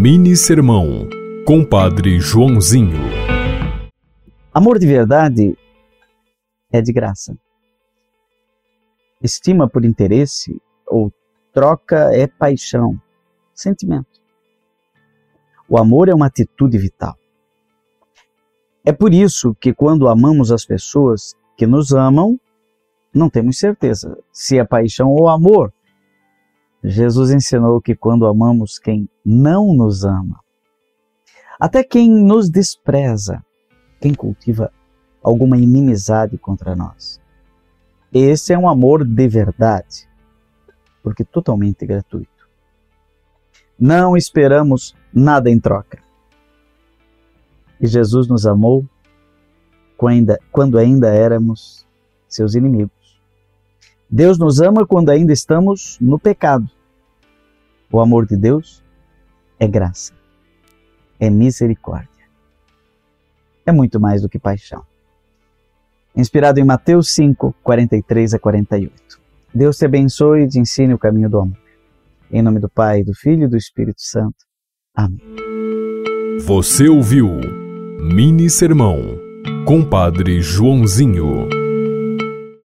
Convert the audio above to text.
Mini Sermão, Compadre Joãozinho. Amor de verdade é de graça. Estima por interesse ou troca é paixão, sentimento. O amor é uma atitude vital. É por isso que quando amamos as pessoas que nos amam, não temos certeza se é paixão ou amor, Jesus ensinou que quando amamos quem não nos ama, até quem nos despreza, quem cultiva alguma inimizade contra nós. Esse é um amor de verdade, porque totalmente gratuito. Não esperamos nada em troca. E Jesus nos amou quando ainda, éramos seus inimigos. Deus nos ama quando ainda estamos no pecado. O amor de Deus é graça, é misericórdia. É muito mais do que paixão. Inspirado em Mateus 5, 43 a 48. Deus te abençoe e te ensine o caminho do amor. Em nome do Pai, do Filho e do Espírito Santo. Amém. Você ouviu Mini Sermão, Compadre Joãozinho.